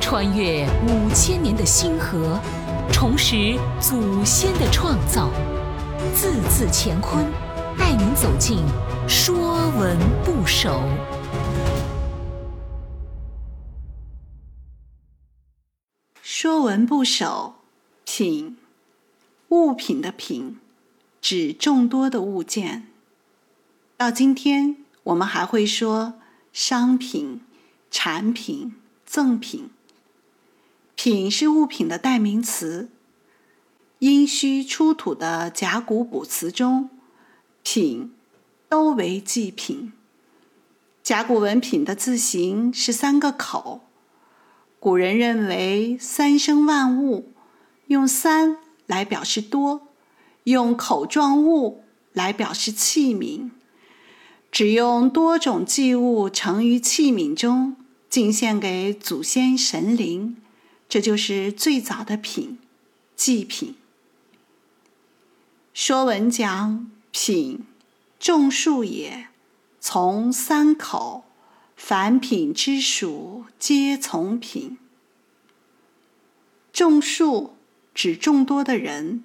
穿越五千年的星河，重拾祖先的创造，字字乾坤，带您走进《说文不首》。《说文不首》品，物品的品，指众多的物件。到今天，我们还会说商品、产品、赠品。品是物品的代名词。殷墟出土的甲骨卜辞中，品都为祭品。甲骨文品的字形是三个口。古人认为三生万物，用三来表示多，用口状物来表示器皿。只用多种祭物盛于器皿中，敬献给祖先神灵。这就是最早的品，祭品。说文讲品，众数也，从三口，凡品之属，皆从品。众数指众多的人，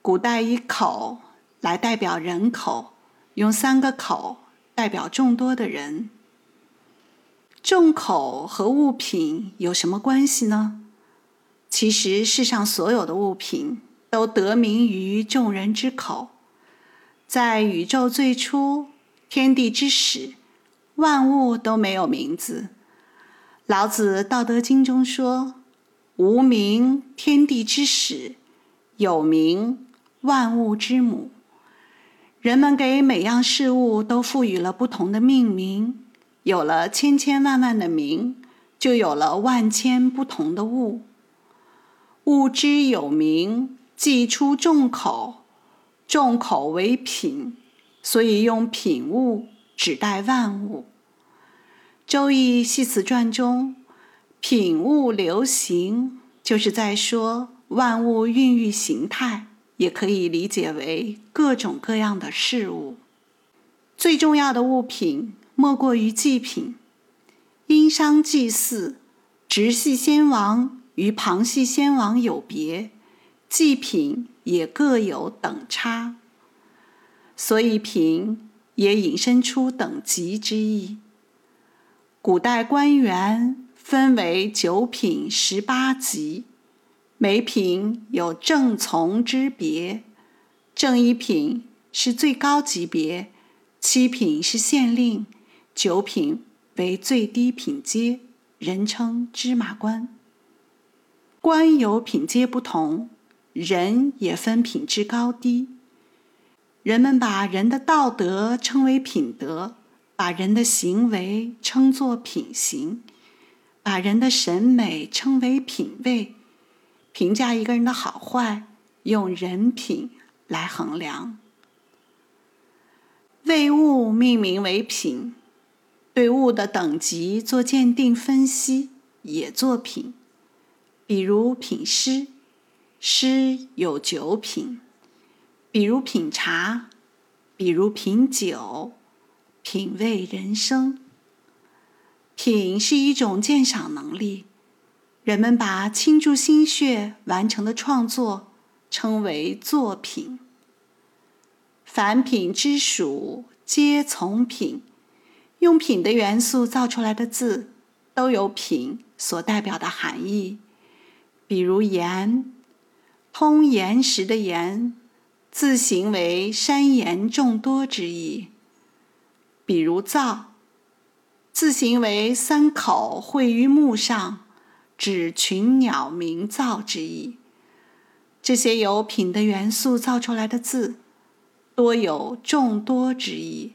古代以口来代表人口，用三个口代表众多的人。众口和物品有什么关系呢？其实世上所有的物品都得名于众人之口。在宇宙最初，天地之始，万物都没有名字。老子《道德经》中说：“无名，天地之始；有名，万物之母。”人们给每样事物都赋予了不同的命名。有了千千万万的名，就有了万千不同的物。物之有名，既出众口，众口为品，所以用品物指代万物。《周易系辞传》中，品物流行，就是在说万物孕育形态，也可以理解为各种各样的事物。最重要的物品。莫过于祭品，殷商祭祀，直系先王与旁系先王有别，祭品也各有等差，所以品也引申出等级之意。古代官员分为九品十八级，每品有正从之别，正一品是最高级别，七品是县令。九品为最低品阶，人称芝麻官。官有品阶不同，人也分品质高低。人们把人的道德称为品德，把人的行为称作品行，把人的审美称为品味。评价一个人的好坏，用人品来衡量。为物命名为品。对物的等级做鉴定分析，也作品。比如品诗，诗有九品；比如品茶，比如品酒，品味人生。品是一种鉴赏能力，人们把倾注心血完成的创作称为作品。凡品之属，皆从品。用品的元素造出来的字，都有品所代表的含义。比如“岩”，通岩石的“岩”，字形为山岩众多之意。比如“造”，字形为三口绘于木上，指群鸟鸣噪之意。这些有品的元素造出来的字，多有众多之意。